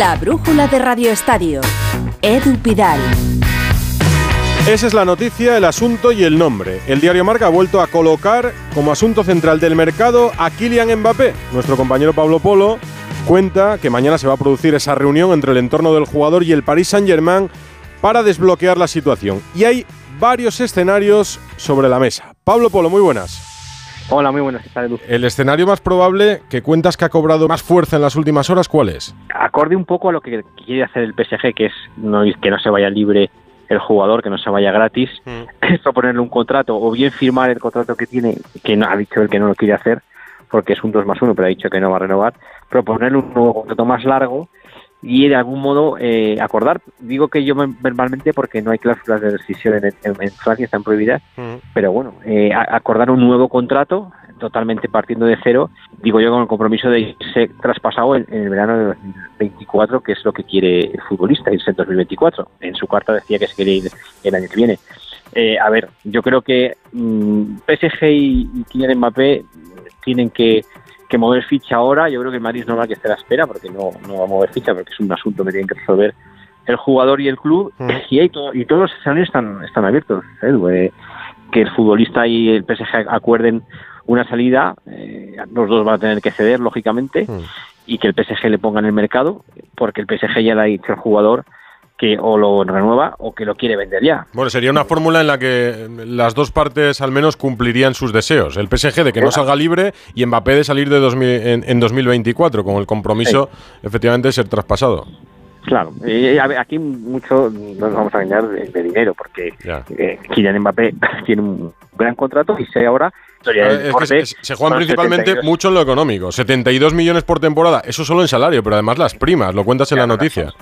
La brújula de Radio Estadio. Edu Pidal. Esa es la noticia, el asunto y el nombre. El diario Marca ha vuelto a colocar como asunto central del mercado a Kylian Mbappé. Nuestro compañero Pablo Polo cuenta que mañana se va a producir esa reunión entre el entorno del jugador y el Paris Saint-Germain para desbloquear la situación. Y hay varios escenarios sobre la mesa. Pablo Polo, muy buenas. Hola, muy buenas, ¿qué El escenario más probable que cuentas que ha cobrado más fuerza en las últimas horas, ¿cuál es? Acorde un poco a lo que quiere hacer el PSG, que es no, que no se vaya libre el jugador, que no se vaya gratis, mm. es proponerle un contrato o bien firmar el contrato que tiene, que no, ha dicho él que no lo quiere hacer, porque es un 2 más 1, pero ha dicho que no va a renovar, proponerle un nuevo contrato más largo y de algún modo eh, acordar. Digo que yo verbalmente porque no hay cláusulas de rescisión en, Francia, están prohibidas, mm. pero bueno, eh, acordar un nuevo contrato totalmente partiendo de cero, digo yo con el compromiso de irse traspasado en, el verano de 2024, que es lo que quiere el futbolista, irse en 2024. En su carta decía que se quiere ir el año que viene. Eh, a ver, yo creo que mm, PSG y, y Kylian Mbappé tienen que que mover ficha ahora. Yo creo que el Madrid no va a que esté a la espera porque no, no va a mover ficha porque es un asunto que tienen que resolver el jugador y el club. Mm. Y, hay y todos los escenarios están, están abiertos. ¿eh? que el futbolista y el PSG acuerden una salida, eh, los dos van a tener que ceder, lógicamente, mm. y que el PSG le ponga en el mercado, porque el PSG ya le ha dicho al jugador que o lo renueva o que lo quiere vender ya. Bueno, sería una fórmula en la que las dos partes al menos cumplirían sus deseos. El PSG de que no salga libre y Mbappé de salir de en, 2024 con el compromiso efectivamente de ser traspasado. Claro, aquí mucho nos vamos a ganar de, dinero porque eh, Kylian Mbappé tiene un gran contrato y se ahora se juegan principalmente mucho en lo económico. 72 millones por temporada, eso solo en salario, pero además las primas, lo cuentas en la noticia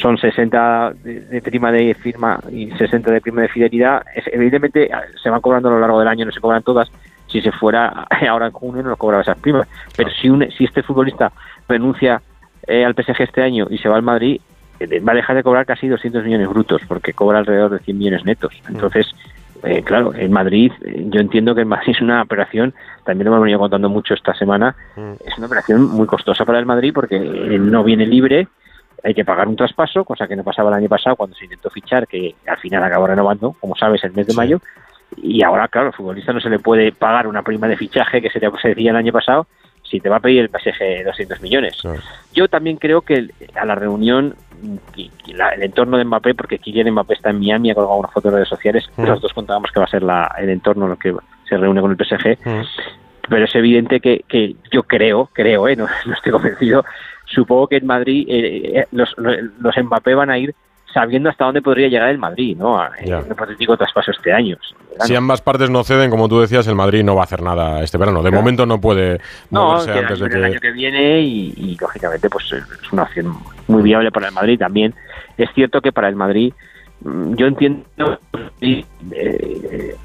son 60 de, prima de firma y 60 de prima de fidelidad. evidentemente se van cobrando a lo largo del año, no se cobran todas. Si se fuera ahora en junio no cobraba esas primas. Pero si, un, si este futbolista renuncia eh, al PSG este año y se va al Madrid, eh, va a dejar de cobrar casi 200 millones brutos, porque cobra alrededor de 100 millones netos. Mm. Entonces, eh, claro, en Madrid, yo entiendo que en Madrid es una operación, también lo hemos venido contando mucho esta semana, mm. es una operación muy costosa para el Madrid porque no viene libre, hay que pagar un traspaso, cosa que no pasaba el año pasado cuando se intentó fichar, que al final acabó renovando, como sabes, el mes de mayo. Y ahora, claro, al futbolista no se le puede pagar una prima de fichaje que se, te, decía el año pasado si te va a pedir el PSG 200 millones. Yo también creo que a la reunión, el entorno de Mbappé, porque Kylian Mbappé está en Miami, ha colgado una foto en redes sociales, los dos contábamos que va a ser la, el entorno lo que se reúne con el PSG. Pero es evidente que, que yo creo, creo, eh, no, no estoy convencido, supongo que en Madrid eh, eh, los, los Mbappé van a ir sabiendo hasta dónde podría llegar el Madrid, ¿no? En un hipotético traspaso este año. Si ambas partes no ceden, como tú decías, el Madrid no va a hacer nada este verano. De momento no puede no, antes de que... el año que viene y, lógicamente pues es una opción muy viable para el Madrid también. Es cierto que para el Madrid, mm, yo entiendo eh,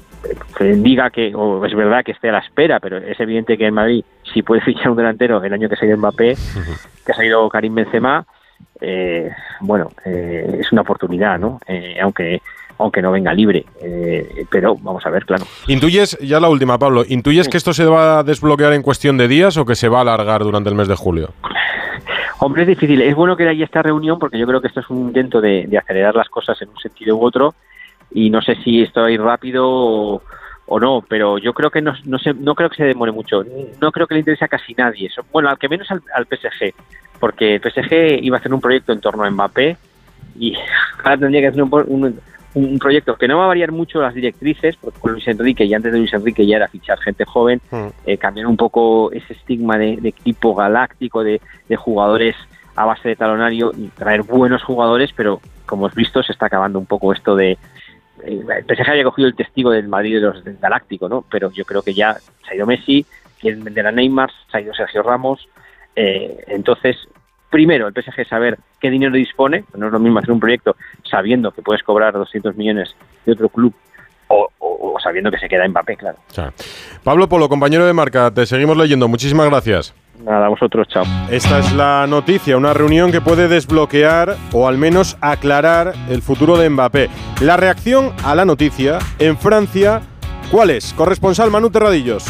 diga que, o es verdad que esté a la espera, pero es evidente que el Madrid, si puede fichar un delantero el año que se ha ido Mbappé, que ha salido Karim Benzema, eh, bueno, eh, es una oportunidad, ¿no? Eh, aunque aunque no venga libre. pero vamos a ver, claro. ¿Intuyes, ya la última, Pablo, ¿intuyes que esto se va a desbloquear en cuestión de días o que se va a alargar durante el mes de julio? Hombre, es difícil. Es bueno que haya esta reunión porque yo creo que esto es un intento de, acelerar las cosas en un sentido u otro y no sé si esto va a ir rápido o, o no, pero yo creo que no, no, no creo que se demore mucho. No creo que le interese a casi nadie. eso Bueno, al que menos al, PSG, porque el PSG iba a hacer un proyecto en torno a Mbappé y ahora tendría que hacer un, un, proyecto que no va a variar mucho las directrices, porque con Luis Enrique y antes de Luis Enrique ya era fichar gente joven, mm. eh, cambiar un poco ese estigma de, equipo galáctico, de, de jugadores a base de talonario y traer buenos jugadores, pero como has visto se está acabando un poco esto de el PSG haya cogido el testigo del Madrid de los del Galáctico, ¿no? Pero yo creo que ya se ha ido Messi, quieren vender a Neymar, se ha ido Sergio Ramos. Eh, entonces, primero, el PSG saber qué dinero dispone, no es lo mismo hacer un proyecto sabiendo que puedes cobrar 200 millones de otro club o, sabiendo que se queda Mbappé, claro. Pablo Polo, compañero de marca, te seguimos leyendo. Muchísimas gracias. Nada, vosotros, chao. Esta es la noticia, una reunión que puede desbloquear o al menos aclarar el futuro de Mbappé. La reacción a la noticia en Francia, ¿cuál es? Corresponsal Manu Terradillos.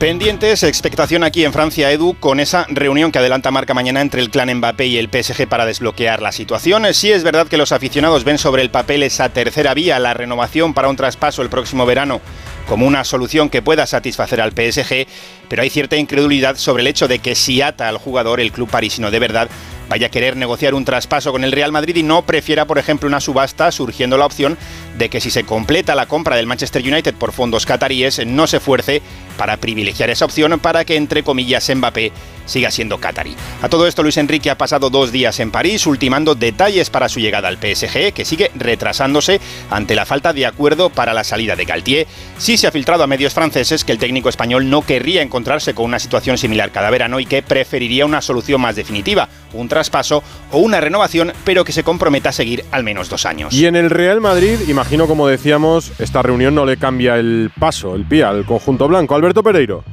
Pendientes, expectación aquí en Francia, Edu, con esa reunión que adelanta marca mañana entre el clan Mbappé y el PSG para desbloquear la situación. Sí es verdad que los aficionados ven sobre el papel esa tercera vía, la renovación para un traspaso el próximo verano, como una solución que pueda satisfacer al PSG, pero hay cierta incredulidad sobre el hecho de que si ata al jugador el club parisino de verdad vaya a querer negociar un traspaso con el Real Madrid y no prefiera, por ejemplo, una subasta, surgiendo la opción de que si se completa la compra del Manchester United por fondos cataríes, no se fuerce para privilegiar esa opción para que, entre comillas, Mbappé siga siendo catarí. A todo esto, Luis Enrique ha pasado dos días en París, ultimando detalles para su llegada al PSG, que sigue retrasándose ante la falta de acuerdo para la salida de Galtier. Sí se ha filtrado a medios franceses que el técnico español no querría encontrarse con una situación similar cada verano y que preferiría una solución más definitiva, un traspaso o una renovación, pero que se comprometa a seguir al menos dos años. Y en el Real Madrid, imagino como decíamos, esta reunión no le cambia el paso, el pie al conjunto blanco. Alberto Pereiro.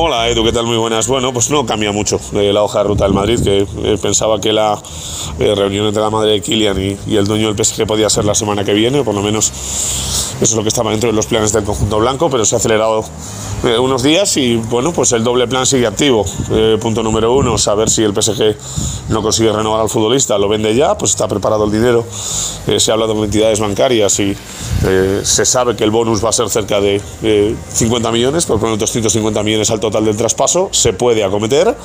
Hola Edu, ¿qué tal? Muy buenas. Bueno, pues no cambia mucho eh, la hoja de ruta del Madrid, que eh, pensaba que la eh, reunión entre la madre de Kylian y, y, el dueño del PSG podía ser la semana que viene, o por lo menos eso es lo que estaba dentro de los planes del conjunto blanco, pero se ha acelerado unos días y bueno, pues el doble plan sigue activo. punto número uno, saber si el PSG no consigue renovar al futbolista, lo vende ya, pues está preparado el dinero, se ha hablado con entidades bancarias y se sabe que el bonus va a ser cerca de 50 millones, por menos 250 millones al total del traspaso, se puede acometer.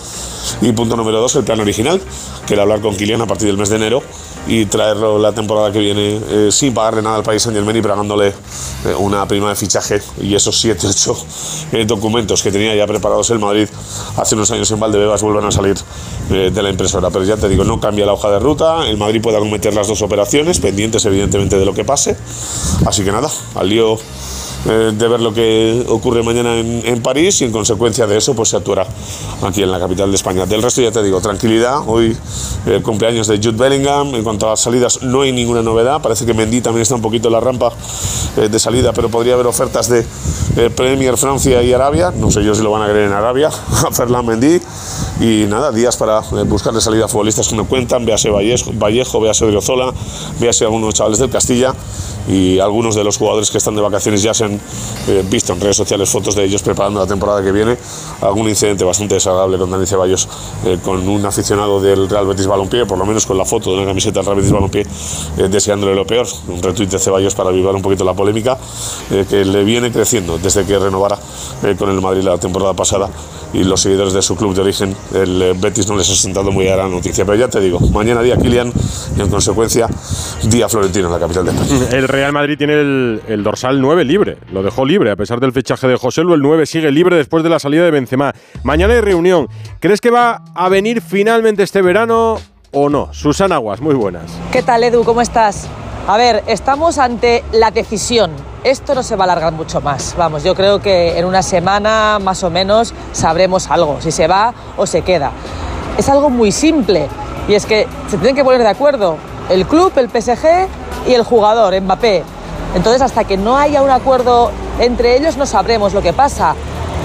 Y punto número dos, el plan original, que era hablar con Kylian a partir del mes de enero y traerlo la temporada que viene eh, sin pagarle nada al país Saint Germain y pagándole eh, una prima de fichaje y esos 7, 8 eh, documentos que tenía ya preparados el Madrid hace unos años en Valdebebas vuelven a salir eh, de la impresora. Pero ya te digo, no cambia la hoja de ruta, el Madrid puede acometer las dos operaciones, pendientes evidentemente de lo que pase. Así que nada, al lío eh, de ver lo que ocurre mañana en, en, París y en consecuencia de eso pues se actuará aquí en la capital de España. Del resto ya te digo, tranquilidad, hoy el cumpleaños de Jude Bellingham, en cuanto a las salidas no hay ninguna novedad, parece que Mendy también está un poquito en la rampa eh, de salida, pero podría haber ofertas de eh, Premier Francia y Arabia, no sé yo si lo van a querer en Arabia, a Ferland Mendy y nada, días para buscarle salida a futbolistas que no cuentan, véase Vallejo, Vallejo véase Odriozola, véase algunos chavales del Castilla y algunos de los jugadores que están de vacaciones ya se han eh, visto en redes sociales fotos de ellos preparando la temporada que viene. Algún incidente bastante desagradable con Dani Ceballos, eh, con un aficionado del Real Betis Balompié, por lo menos con la foto de una camiseta del Real Betis Balompié, eh, deseándole lo peor. Un retweet de Ceballos para avivar un poquito la polémica que le viene creciendo desde que renovara con el Madrid la temporada pasada y los seguidores de su club de origen, el Betis no les ha sentado muy a la noticia. Pero ya te digo, mañana día Kilian y en consecuencia día Florentino en la capital de España. El Real Madrid tiene el, el, dorsal 9 libre, lo dejó libre a pesar del fichaje de José Lu, el 9 sigue libre después de la salida de Benzema. Mañana hay reunión. ¿Crees que va a venir finalmente este verano o no? Susana Aguas, muy buenas. ¿Qué tal Edu? ¿Cómo estás? A ver, estamos ante la decisión. Esto no se va a alargar mucho más. Vamos, yo creo que en una semana más o menos sabremos algo, si se va o se queda. Es algo muy simple y es que se tienen que poner de acuerdo el club, el PSG y el jugador, Mbappé. Entonces, hasta que no haya un acuerdo entre ellos, no sabremos lo que pasa.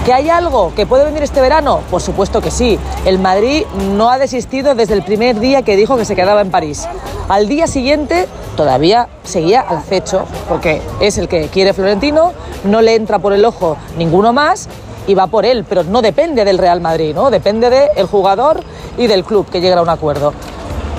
¿Que hay algo que puede venir este verano? Por supuesto que sí. El Madrid no ha desistido desde el primer día que dijo que se quedaba en París. Al día siguiente todavía seguía al acecho, porque es el que quiere Florentino, no le entra por el ojo ninguno más y va por él, pero no depende del Real Madrid, ¿no? Depende del jugador y del club que lleguen a un acuerdo.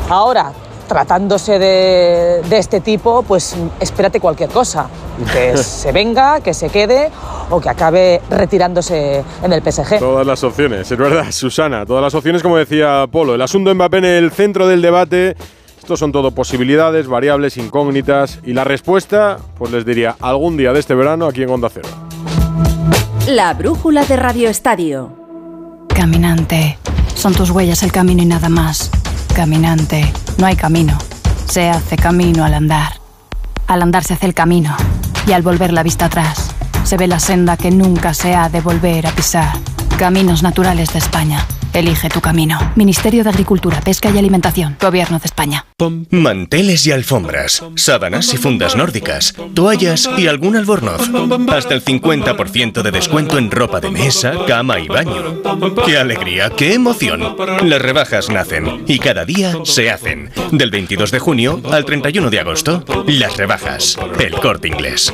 Ahora, tratándose de, de, este tipo, pues espérate cualquier cosa. Que se venga, que se quede o que acabe retirándose en el PSG. Todas las opciones, es verdad, Susana. Todas las opciones, como decía Polo. El asunto Mbappé en el centro del debate. Estos son todo posibilidades, variables, incógnitas. Y la respuesta, pues les diría, algún día de este verano aquí en Onda Cero. La brújula de Radio Estadio. Caminante. Son tus huellas el camino y nada más. Caminante. No hay camino. Se hace camino al andar. Al andar se hace el camino. Y al volver la vista atrás, se ve la senda que nunca se ha de volver a pisar. Caminos Naturales de España. Elige tu camino. Ministerio de Agricultura, Pesca y Alimentación. Gobierno de España. Manteles y alfombras, sábanas y fundas nórdicas, toallas y algún albornoz. Hasta el 50% de descuento en ropa de mesa, cama y baño. ¡Qué alegría, qué emoción! Las rebajas nacen y cada día se hacen. Del 22 de junio al 31 de agosto, las rebajas. El corte inglés.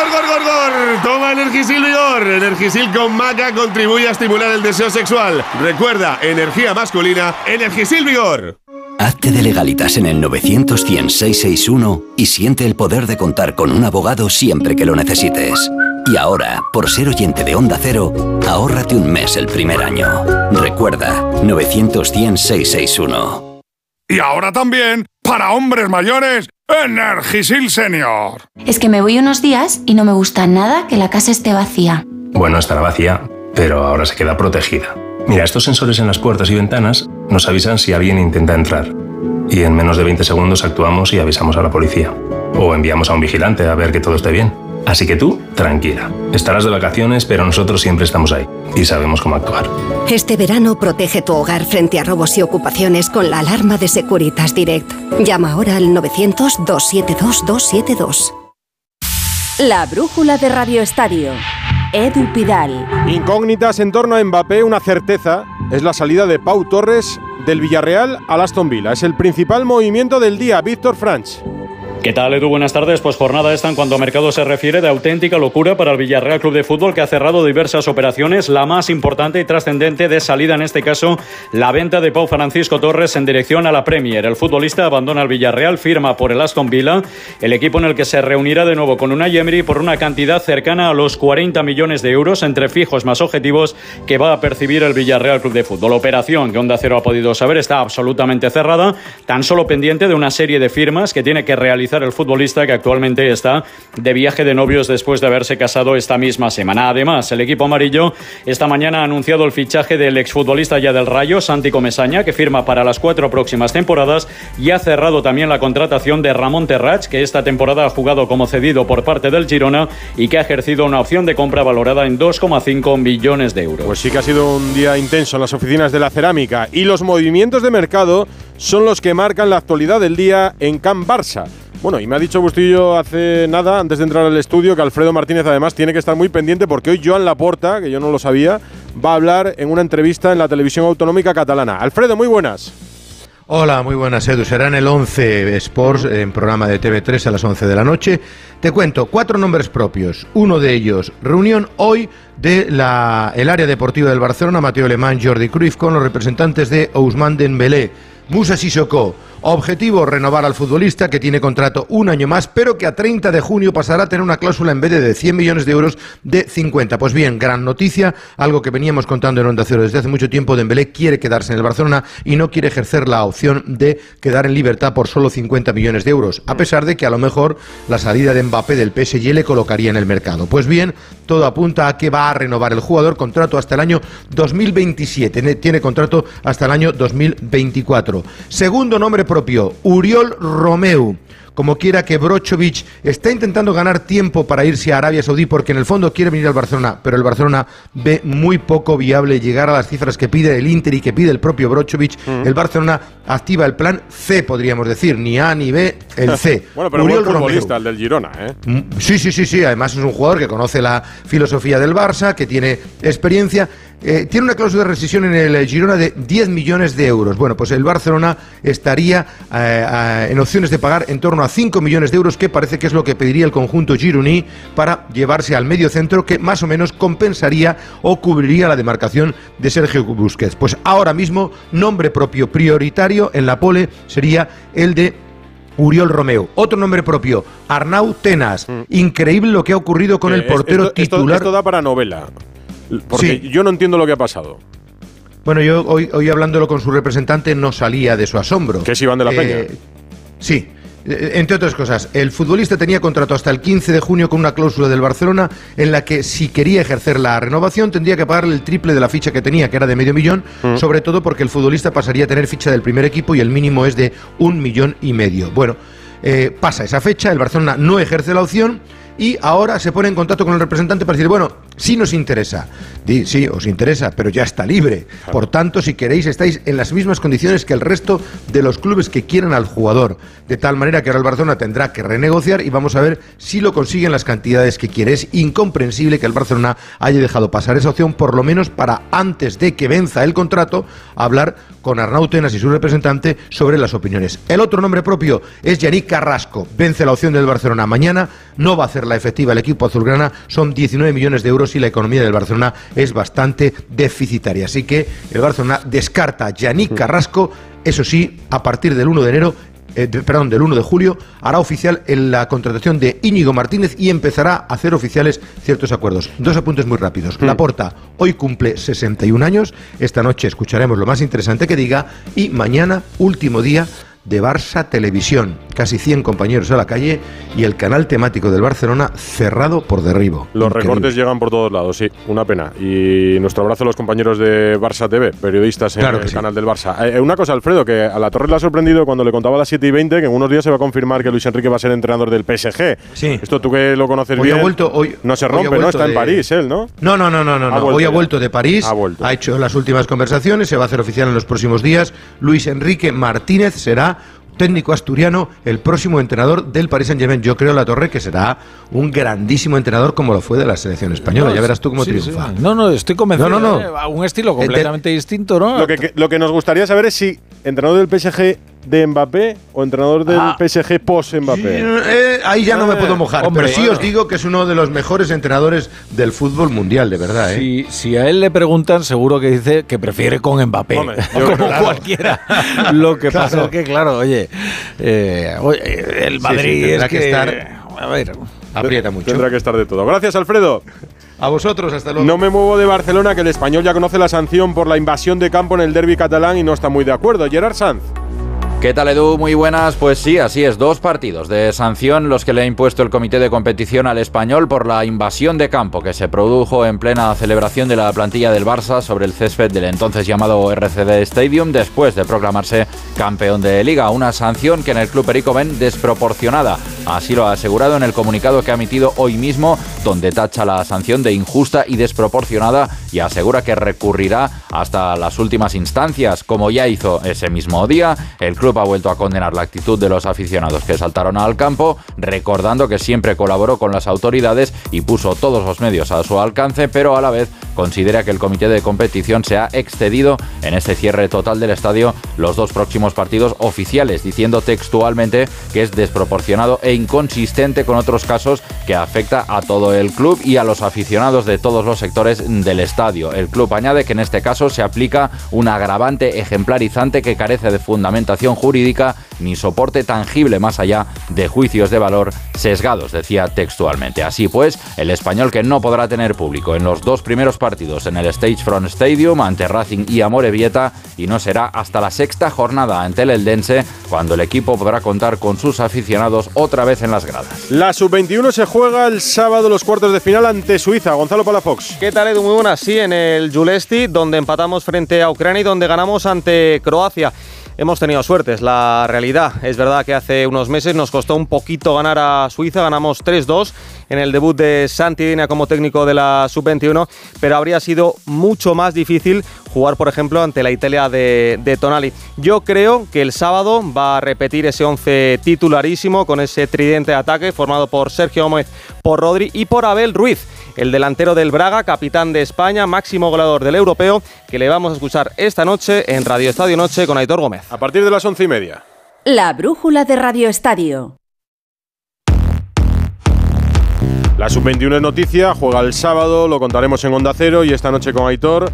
Toma Energisil Vigor. Energisil con maca contribuye a estimular el deseo sexual. Recuerda, energía masculina, Energisil Vigor. Hazte de legalitas en el 900 661 y siente el poder de contar con un abogado siempre que lo necesites. Y ahora, por ser oyente de Onda Cero, ahórrate un mes el primer año. Recuerda, 900 661 Y ahora también, para hombres mayores, Energisil Senior. Es que me voy unos días y no me gusta nada que la casa esté vacía. Bueno, estará vacía, pero ahora se queda protegida. Mira, estos sensores en las puertas y ventanas nos avisan si alguien intenta entrar. Y en menos de 20 segundos actuamos y avisamos a la policía. O enviamos a un vigilante a ver que todo esté bien. Así que tú, tranquila. Estarás de vacaciones, pero nosotros siempre estamos ahí y sabemos cómo actuar. Este verano protege tu hogar frente a robos y ocupaciones con la alarma de Securitas Direct. Llama ahora al 900-272-272. La brújula de Radio Estadio. Edu Pidal. Incógnitas en torno a Mbappé, una certeza es la salida de Pau Torres del Villarreal al Aston Villa. Es el principal movimiento del día. Víctor Franch. ¿Qué tal, Edu? Buenas tardes. Pues jornada esta en cuanto a mercado se refiere de auténtica locura para el Villarreal Club de Fútbol que ha cerrado diversas operaciones. La más importante y trascendente de salida en este caso, la venta de Pau Francisco Torres en dirección a la Premier. El futbolista abandona el Villarreal, firma por el Aston Villa, el equipo en el que se reunirá de nuevo con una Emery por una cantidad cercana a los 40 millones de euros entre fijos más objetivos que va a percibir el Villarreal Club de Fútbol. Operación que Onda Cero ha podido saber está absolutamente cerrada, tan solo pendiente de una serie de firmas que tiene que realizar el futbolista que actualmente está de viaje de novios después de haberse casado esta misma semana. Además, el equipo amarillo esta mañana ha anunciado el fichaje del exfutbolista ya del Rayo, Santi Comesaña, que firma para las cuatro próximas temporadas y ha cerrado también la contratación de Ramón Terrach, que esta temporada ha jugado como cedido por parte del Girona y que ha ejercido una opción de compra valorada en 2,5 millones de euros. Pues sí que ha sido un día intenso en las oficinas de la cerámica y los movimientos de mercado son los que marcan la actualidad del día en Can Barça. Bueno, y me ha dicho Bustillo hace nada, antes de entrar al estudio, que Alfredo Martínez además tiene que estar muy pendiente porque hoy Joan Laporta, que yo no lo sabía, va a hablar en una entrevista en la televisión autonómica catalana. Alfredo, muy buenas. Hola, muy buenas, Edu. Será en el 11 Sports, en programa de TV3 a las 11 de la noche. Te cuento cuatro nombres propios. Uno de ellos, reunión hoy de la, el área deportiva del Barcelona, Mateo Alemán, Jordi Cruyff, con los representantes de Ousmane Dembélé, Musa Sissoko. Objetivo, renovar al futbolista que tiene contrato un año más, pero que a 30 de junio pasará a tener una cláusula en vez de 100 millones de euros de 50. Pues bien, gran noticia, algo que veníamos contando en Onda Cero desde hace mucho tiempo. Dembélé quiere quedarse en el Barcelona y no quiere ejercer la opción de quedar en libertad por solo 50 millones de euros, a pesar de que a lo mejor la salida de Mbappé del PSG le colocaría en el mercado. Pues bien, todo apunta a que va a renovar el jugador contrato hasta el año 2027. Tiene contrato hasta el año 2024. Segundo nombre propio, Uriol Romeu como quiera que Brochovic está intentando ganar tiempo para irse a Arabia Saudí porque en el fondo quiere venir al Barcelona, pero el Barcelona ve muy poco viable llegar a las cifras que pide el Inter y que pide el propio Brochovic. Mm. El Barcelona activa el plan C, podríamos decir, ni A ni B, el C. bueno, pero Uriol buen futbolista, Romeu. el del Girona, ¿eh? Mm, Sí, sí, sí, sí. Además es un jugador que conoce la filosofía del Barça, que tiene experiencia. Eh, tiene una cláusula de rescisión en el Girona de 10 millones de euros. Bueno, pues el Barcelona estaría eh, eh, en opciones de pagar en torno a 5 millones de euros, que parece que es lo que pediría el conjunto gironí para llevarse al medio centro, que más o menos compensaría o cubriría la demarcación de Sergio Busquets. Pues ahora mismo, nombre propio prioritario en la pole sería el de Uriol Romeo. Otro nombre propio, Arnau Tenas. Increíble lo que ha ocurrido con Eh, el portero esto, esto- titular. Esto da para novela. Porque Sí. yo no entiendo lo que ha pasado. Bueno, yo hoy, hoy hablándolo con su representante no salía de su asombro. Que es Iván de la Peña. Sí. Eh, Entre otras cosas, el futbolista tenía contrato hasta el 15 de junio con una cláusula del Barcelona en la que si quería ejercer la renovación tendría que pagarle el triple de la ficha que tenía, que era de medio millón, Mm. sobre todo porque el futbolista pasaría a tener ficha del primer equipo y el mínimo es de un millón y medio. Bueno, eh, pasa esa fecha, el Barcelona no ejerce la opción y ahora se pone en contacto con el representante para decir, bueno, Sí nos interesa. Di, sí, os interesa, pero ya está libre. Por tanto, si queréis, estáis en las mismas condiciones que el resto de los clubes que quieran al jugador. De tal manera que ahora el Barcelona tendrá que renegociar y vamos a ver si lo consiguen las cantidades que quiere. Es incomprensible que el Barcelona haya dejado pasar esa opción, por lo menos para antes de que venza el contrato, hablar con Arnau Tenas y su representante sobre las opiniones. El otro nombre propio es Yannick Carrasco. Vence la opción del Barcelona mañana, no va a hacerla efectiva el equipo azulgrana, son 19 millones de euros y la economía del Barcelona es bastante deficitaria. Así que el Barcelona descarta a Yannick Carrasco, eso sí, a partir del 1 de enero eh, de- perdón, del 1 de julio, hará oficial en la contratación de Íñigo Martínez y empezará a hacer oficiales ciertos acuerdos. Dos apuntes muy rápidos. Laporta hoy cumple 61 años. Esta noche escucharemos lo más interesante que diga. Y mañana, último día de Barça Televisión. Casi 100 compañeros a la calle y el canal temático del Barcelona cerrado por derribo. Los Increíble. recortes llegan por todos lados, sí, una pena. Y nuestro abrazo a los compañeros de Barça TV, periodistas en Claro el sí. canal del Barça. Eh, una cosa, Alfredo, que a la Torre le ha sorprendido cuando le contaba a las 7 y 20 que en unos días se va a confirmar que Luis Enrique va a ser entrenador del PSG. Sí. Esto tú que lo conoces Hoy ha bien. vuelto- hoy- no se ha rompe, ¿no? Está en París, él, ¿no? No, no, no, no, no. Ha no. Hoy ha vuelto de París, Ha vuelto. ha hecho las últimas conversaciones, se va a hacer oficial en los próximos días. Luis Enrique Martínez será técnico asturiano, el próximo entrenador del Paris Saint-Germain. Yo creo, La Torre, que será un grandísimo entrenador como lo fue de la selección española. No, ya verás tú cómo sí, triunfa. sí. No, no, estoy convencido. No, no, no. ¿eh? A un estilo Eh, de- completamente distinto, ¿no? Lo que, que- lo que nos gustaría saber es si entrenador del PSG de Mbappé o entrenador del Ah. PSG post-Mbappé. Eh, ahí ya no me puedo mojar, hombre, pero sí bueno. os digo que es uno de los mejores entrenadores del fútbol mundial, de verdad. ¿eh? Si, si a él le preguntan, seguro que dice que prefiere con Mbappé. Hombre, yo como claro. cualquiera. Lo que pasa Claro. es que, claro, oye, eh, oye, el sí, Madrid tendrá es que que, estar- A ver. Aprieta mucho. Tendrá que estar de todo. Gracias, Alfredo. A vosotros, hasta luego. No me muevo de Barcelona, que el español ya conoce la sanción por la invasión de campo en el derby catalán y no está muy de acuerdo. Gerard Sanz. ¿Qué tal Edu? Muy buenas. Pues sí, así es. Dos partidos de sanción los que le ha impuesto el comité de competición al español por la invasión de campo que se produjo en plena celebración de la plantilla del Barça sobre el césped del entonces llamado RCD Stadium después de proclamarse campeón de liga. Una sanción que en el club Perico ven desproporcionada. Así lo ha asegurado en el comunicado que ha emitido hoy mismo, donde tacha la sanción de injusta y desproporcionada y asegura que recurrirá hasta las últimas instancias, como ya hizo ese mismo día. El club ha vuelto a condenar la actitud de los aficionados que saltaron al campo, recordando que siempre colaboró con las autoridades y puso todos los medios a su alcance, pero a la vez considera que el comité de competición se ha excedido en este cierre total del estadio los dos próximos partidos oficiales, diciendo textualmente que es desproporcionado e inconsistente con otros casos que afecta a todo el club y a los aficionados de todos los sectores del estadio. El club añade que en este caso se aplica un agravante ejemplarizante que carece de fundamentación jurídica ni soporte tangible más allá de juicios de valor sesgados, decía textualmente. Así pues, el español que no podrá tener público en los dos primeros partidos en el Stage Front Stadium ante Racing y Amorebieta y no será hasta la sexta jornada ante el Eldense cuando el equipo podrá contar con sus aficionados otra vez en las gradas. La sub-21 se juega el sábado los cuartos de final ante Suiza. Gonzalo Palafox. ¿Qué tal, Edu? Muy buenas. Sí, en el Julesti, donde empatamos frente a Ucrania y donde ganamos ante Croacia. Hemos tenido suerte, es la realidad. Es verdad que hace unos meses nos costó un poquito ganar a Suiza, ganamos 3-2 en el debut de Santi Dina como técnico de la sub-21, pero habría sido mucho más difícil jugar, por ejemplo, ante la Italia de, de Tonali. Yo creo que el sábado va a repetir ese 11 titularísimo con ese tridente de ataque formado por Sergio Gómez, por Rodri y por Abel Ruiz, el delantero del Braga, capitán de España, máximo goleador del europeo, que le vamos a escuchar esta noche en Radio Estadio Noche con Aitor Gómez. A partir de las once y media. La brújula de Radio Estadio. La sub-21 es noticia, juega el sábado, lo contaremos en Onda Cero y esta noche con Aitor.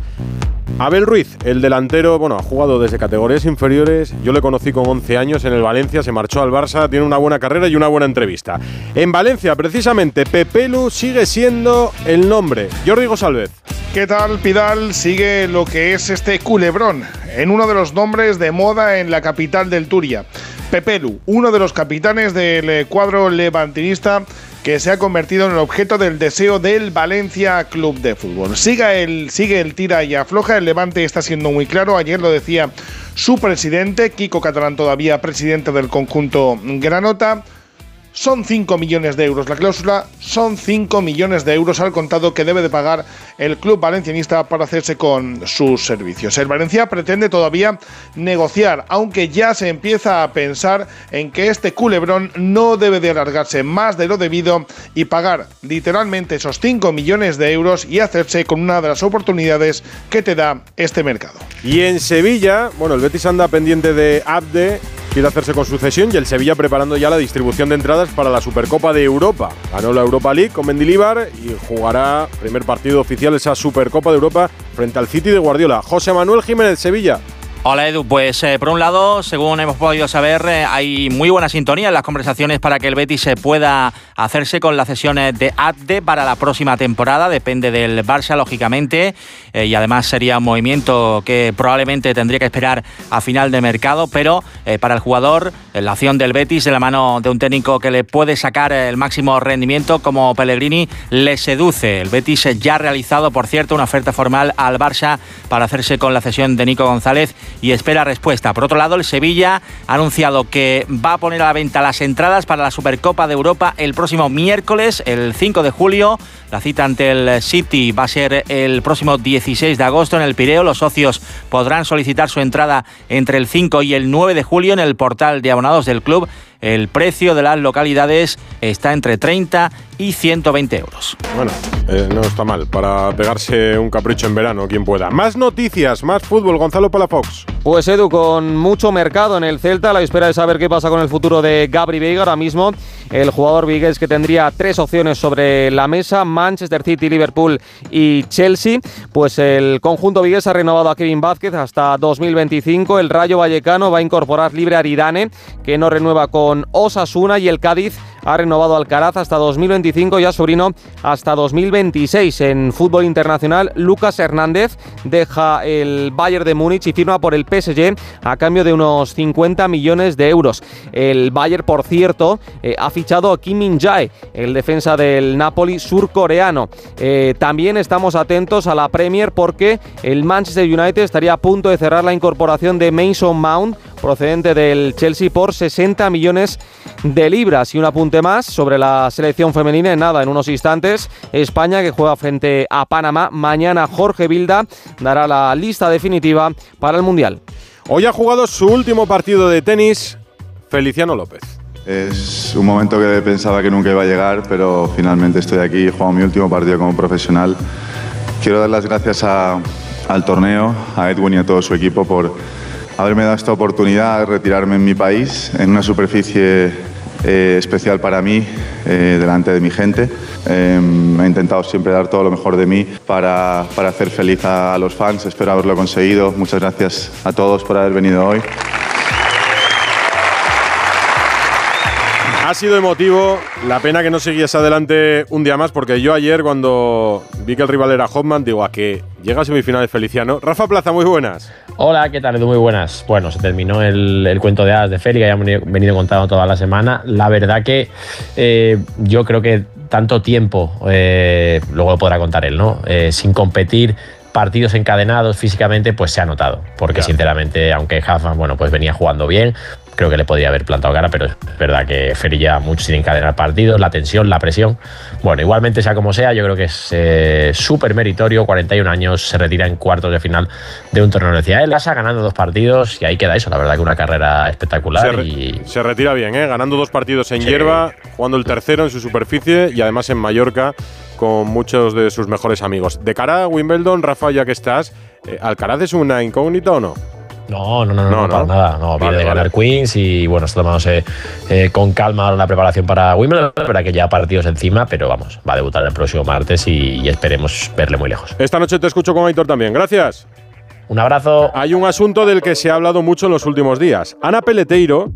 Abel Ruiz, el delantero, bueno, ha jugado desde categorías inferiores. Yo le conocí con 11 años en el Valencia, se marchó al Barça, tiene una buena carrera y una buena entrevista. En Valencia, precisamente, Pepelu sigue siendo el nombre. Jordi Gosalvez. ¿Qué tal, Pidal? Sigue lo que es este culebrón en uno de los nombres de moda en la capital del Turia. Pepelu, uno de los capitanes del eh, cuadro levantinista que se ha convertido en el objeto del deseo del Valencia Club de Fútbol. Siga el, sigue el tira y afloja, el Levante está siendo muy claro, ayer lo decía su presidente, Kiko Catalán todavía presidente del conjunto Granota. Son 5 millones de euros. La cláusula son 5 millones de euros al contado que debe de pagar el club valencianista para hacerse con sus servicios. El Valencia pretende todavía negociar, aunque ya se empieza a pensar en que este culebrón no debe de alargarse más de lo debido y pagar literalmente esos 5 millones de euros y hacerse con una de las oportunidades que te da este mercado. Y en Sevilla, bueno, el Betis anda pendiente de Abde, quiere hacerse con su cesión y el Sevilla preparando ya la distribución de entradas para la Supercopa de Europa. Ganó la Europa League con Mendilibar y jugará primer partido oficial esa Supercopa de Europa frente al City de Guardiola. José Manuel Jiménez Sevilla. Hola Edu, pues eh, por un lado, según hemos podido saber, eh, hay muy buena sintonía en las conversaciones para que el Betis se pueda hacerse con las sesiones de ADE para la próxima temporada, depende del Barça lógicamente, eh, y además sería un movimiento que probablemente tendría que esperar a final de mercado, pero para el jugador, la acción del Betis de la mano de un técnico que le puede sacar el máximo rendimiento como Pellegrini le seduce. El Betis ya ha realizado, por cierto, una oferta formal al Barça para hacerse con la cesión de Nico González y espera respuesta. Por otro lado, el Sevilla ha anunciado que va a poner a la venta las entradas para la Supercopa de Europa el próximo miércoles, el 5 de julio. La cita ante el City va a ser el próximo 16 de agosto en el Pireo. Los socios podrán solicitar su entrada entre el 5 y el 9 de julio en el portal de abonados del club. El precio de las localidades está entre 30 y 120 euros. Bueno, eh, no está mal para pegarse un capricho en verano, quien pueda. Más noticias, más fútbol, Gonzalo Palafox. Pues Edu, con mucho mercado en el Celta, a la espera de saber qué pasa con el futuro de Gabri Veiga. Ahora mismo, el jugador vigués que tendría tres opciones sobre la mesa: Manchester City, Liverpool y Chelsea. Pues el conjunto vigués ha renovado a Kevin Vázquez hasta 2025. El Rayo Vallecano va a incorporar libre a Aridane, que no renueva con Osasuna, y el Cádiz ha renovado Alcaraz hasta 2025 y a Sobrino hasta 2026. En fútbol internacional, Lucas Hernández deja el Bayern de Múnich y firma por el PSG a cambio de unos 50 millones de euros. El Bayern, por cierto, eh, ha fichado a Kim Min-jae, el defensa del Napoli surcoreano. Eh, también estamos atentos a la Premier porque el Manchester United estaría a punto de cerrar la incorporación de Mason Mount procedente del Chelsea por 60 millones de libras. Y un apunte más sobre la selección femenina en nada, en unos instantes. España que juega frente a Panamá. Mañana Jorge Vilda dará la lista definitiva para el Mundial. Hoy ha jugado su último partido de tenis Feliciano López. Es un momento que pensaba que nunca iba a llegar, pero finalmente estoy aquí y he jugado mi último partido como profesional. Quiero dar las gracias al torneo, a Edwin y a todo su equipo por haberme dado esta oportunidad de retirarme en mi país, en una superficie eh, especial para mí, eh, delante de mi gente. Eh, he intentado siempre dar todo lo mejor de mí para, para hacer feliz a los fans, espero haberlo conseguido. Muchas gracias a todos por haber venido hoy. Ha sido emotivo, la pena que no siguiese adelante un día más, porque yo ayer cuando vi que el rival era Hoffman, digo, a que llega a semifinales Feliciano. Rafa Plaza, muy buenas. Hola, ¿qué tal? Muy buenas. Bueno, se terminó el, cuento de hadas de Feli que hayamos venido contando toda la semana. La verdad que eh, yo creo que tanto tiempo, eh, luego lo podrá contar él, ¿no? Eh, sin competir partidos encadenados físicamente, pues se ha notado. Porque sinceramente, aunque Huffman, bueno, pues venía jugando bien, creo que le podría haber plantado cara, pero es verdad que Feri ya mucho sin encadenar partidos, la tensión, la presión. Bueno, igualmente sea como sea, yo creo que es eh, súper meritorio, 41 años, se retira en cuartos de final de un torneo de ciudad. Él ha ganando dos partidos y ahí queda eso, la verdad que una carrera espectacular. Se, y... se retira bien, ¿eh? ganando dos partidos en hierba, jugando el tercero en su superficie y además en Mallorca con muchos de sus mejores amigos. De cara a Wimbledon, Rafa, ya que estás, eh, ¿Alcaraz es una incógnita o no? No, no, no, no, para nada. No, viene de ganar Queens y bueno, está tomándose eh, con calma la preparación para Wimbledon. Verdad que ya partidos encima, pero vamos, va a debutar el próximo martes y, esperemos verle muy lejos. Esta noche te escucho con Aitor también. Gracias. Un abrazo. Hay un asunto del que se ha hablado mucho en los últimos días. Ana Peleteiro,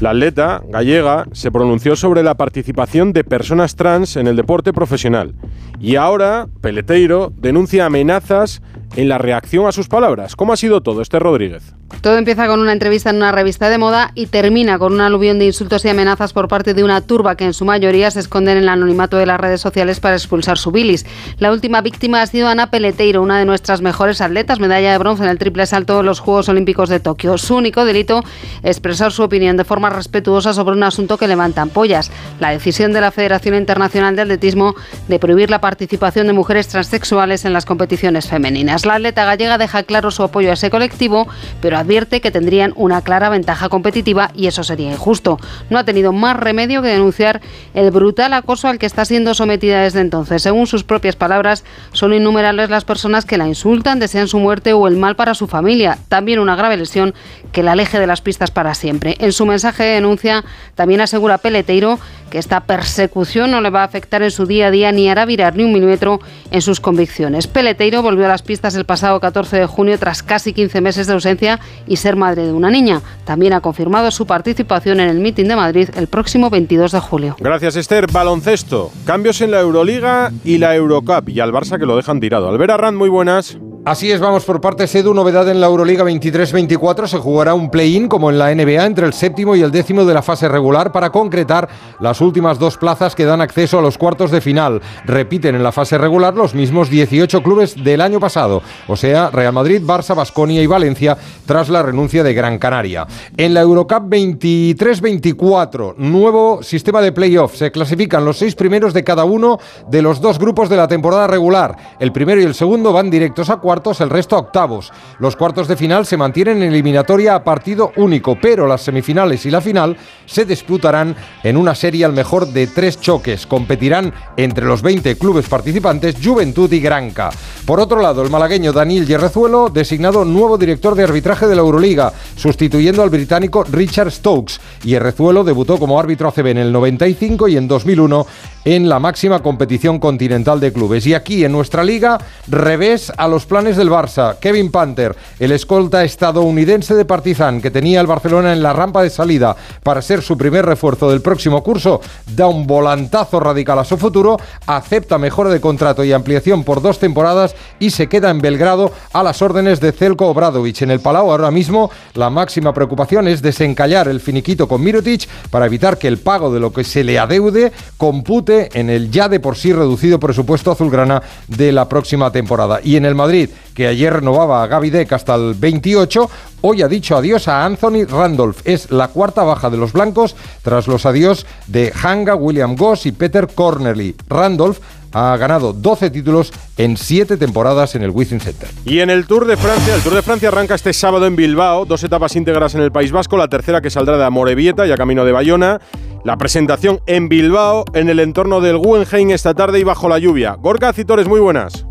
la atleta gallega, se pronunció sobre la participación de personas trans en el deporte profesional. Y ahora Peleteiro denuncia amenazas en la reacción a sus palabras. ¿Cómo ha sido todo este Rodríguez? Todo empieza con una entrevista en una revista de moda y termina con un aluvión de insultos y amenazas por parte de una turba que en su mayoría se esconden en el anonimato de las redes sociales para expulsar su bilis. La última víctima ha sido Ana Peleteiro, una de nuestras mejores atletas, medalla de bronce en el triple salto de los Juegos Olímpicos de Tokio. Su único delito, expresar su opinión de forma respetuosa sobre un asunto que levanta ampollas. La decisión de la Federación Internacional de Atletismo de prohibir la participación de mujeres transexuales en las competiciones femeninas. La atleta gallega deja claro su apoyo a ese colectivo, pero advierte que tendrían una clara ventaja competitiva y eso sería injusto. No ha tenido más remedio que denunciar el brutal acoso al que está siendo sometida desde entonces. Según sus propias palabras, son innumerables las personas que la insultan, desean su muerte o el mal para su familia. También una grave lesión que la aleje de las pistas para siempre. En su mensaje de denuncia también asegura Peleteiro que esta persecución no le va a afectar en su día a día ni hará virar ni un milímetro en sus convicciones. Peleteiro volvió a las pistas el pasado 14 de junio tras casi 15 meses de ausencia y ser madre de una niña. También ha confirmado su participación en el mitin de Madrid el próximo 22 de julio. Gracias, Esther. Baloncesto. Cambios en la Euroliga y la Eurocup. Y al Barça que lo dejan tirado. Albert Arrand, muy buenas. Así es, vamos por parte Sedu, novedad en la Euroliga 23-24, se jugará un play-in como en la NBA entre el séptimo y el décimo de la fase regular para concretar las últimas dos plazas que dan acceso a los cuartos de final. Repiten en la fase regular los mismos 18 clubes del año pasado, o sea, Real Madrid, Barça, Basconia y Valencia, tras la renuncia de Gran Canaria. En la Eurocup 23-24, nuevo sistema de playoff, se clasifican los seis primeros de cada uno de los dos grupos de la temporada regular. El primero y el segundo van directos a cuartos, el resto a octavos. Los cuartos de final se mantienen en eliminatoria a partido único, pero las semifinales y la final se disputarán en una serie al mejor de tres choques. Competirán entre los 20 clubes participantes Juventud y Granca. Por otro lado, el malagueño Daniel Yerrezuelo, designado nuevo director de arbitraje de la Euroliga, sustituyendo al británico Richard Stokes. Yerrezuelo debutó como árbitro ACB en el 95 y en 2001 en la máxima competición continental de clubes. Y aquí en nuestra liga, revés a los planes del Barça. Kevin Panther, el escolta estadounidense de Partizan que tenía el Barcelona en la rampa de salida para ser su primer refuerzo del próximo curso, da un volantazo radical a su futuro, acepta mejora de contrato y ampliación por dos temporadas y se queda en Belgrado a las órdenes de Zelko Obradovic. En el Palau ahora mismo la máxima preocupación es desencallar el finiquito con Mirotic para evitar que el pago de lo que se le adeude compute en el ya de por sí reducido presupuesto azulgrana de la próxima temporada. Y en el Madrid, que ayer renovaba a Gaby Deck hasta el 28, hoy ha dicho adiós a Anthony Randolph. Es la cuarta baja de los blancos tras los adiós de Hanga, William Goss y Peter Cornerly. Randolph ha ganado 12 títulos en 7 temporadas en el Wizzing Center. Y en el Tour de Francia, el Tour de Francia arranca este sábado en Bilbao, dos etapas íntegras en el País Vasco, la tercera que saldrá de Amorebieta, ya camino de Bayona. La presentación en Bilbao, en el entorno del Guggenheim esta tarde y bajo la lluvia. Gorka Citores, muy buenas.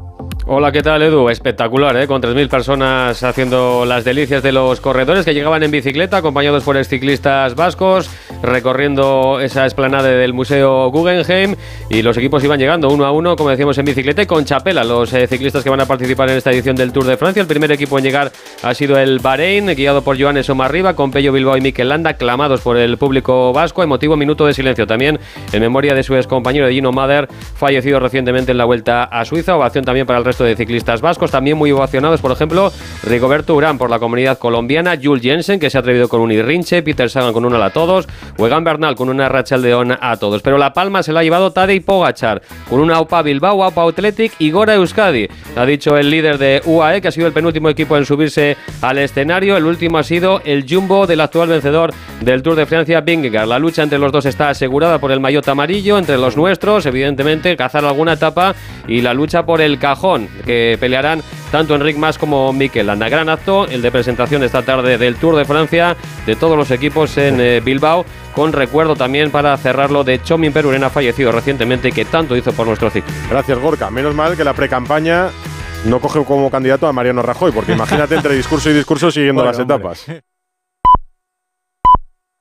Hola, ¿qué tal Edu? Espectacular, ¿eh? con 3.000 personas haciendo las delicias de los corredores que llegaban en bicicleta, acompañados por ciclistas vascos, recorriendo esa esplanada del Museo Guggenheim y los equipos iban llegando uno a uno, como decíamos, en bicicleta y con chapela. Los eh, ciclistas que van a participar en esta edición del Tour de Francia. El primer equipo en llegar ha sido el Bahrein, guiado por Joanes Omarriba, con Pello Bilbao y Mikel Landa, clamados por el público vasco. Emotivo minuto de silencio también en memoria de su ex compañero Gino Mader, fallecido recientemente en la vuelta a Suiza. Ovación también para el resto de ciclistas vascos, también muy ovacionados, por ejemplo, Rigoberto Urán por la comunidad colombiana, Jules Jensen, que se ha atrevido con un Irrinche, Peter Sagan con un a todos, Wegan Bernal con una Rachaldeón a todos. Pero la palma se la ha llevado Tadej Pogachar, con una AUPA Bilbao, AUPA Athletic y Gora Euskadi. Ha dicho el líder de UAE, que ha sido el penúltimo equipo en subirse al escenario. El último ha sido el Jumbo del actual vencedor del Tour de Francia, Vingegaard. La lucha entre los dos está asegurada por el maillot amarillo, entre los nuestros, evidentemente, cazar alguna etapa y la lucha por el cajón, que pelearán tanto Enric Mas como Mikel Landa. Gran acto, el de presentación esta tarde del Tour de Francia de todos los equipos en eh, Bilbao, con recuerdo también para cerrarlo de Chomin Perurena, fallecido recientemente, que tanto hizo por nuestro ciclo. Gracias, Gorka. Menos mal que la precampaña no coge como candidato a Mariano Rajoy, porque imagínate entre discurso y discurso siguiendo las etapas.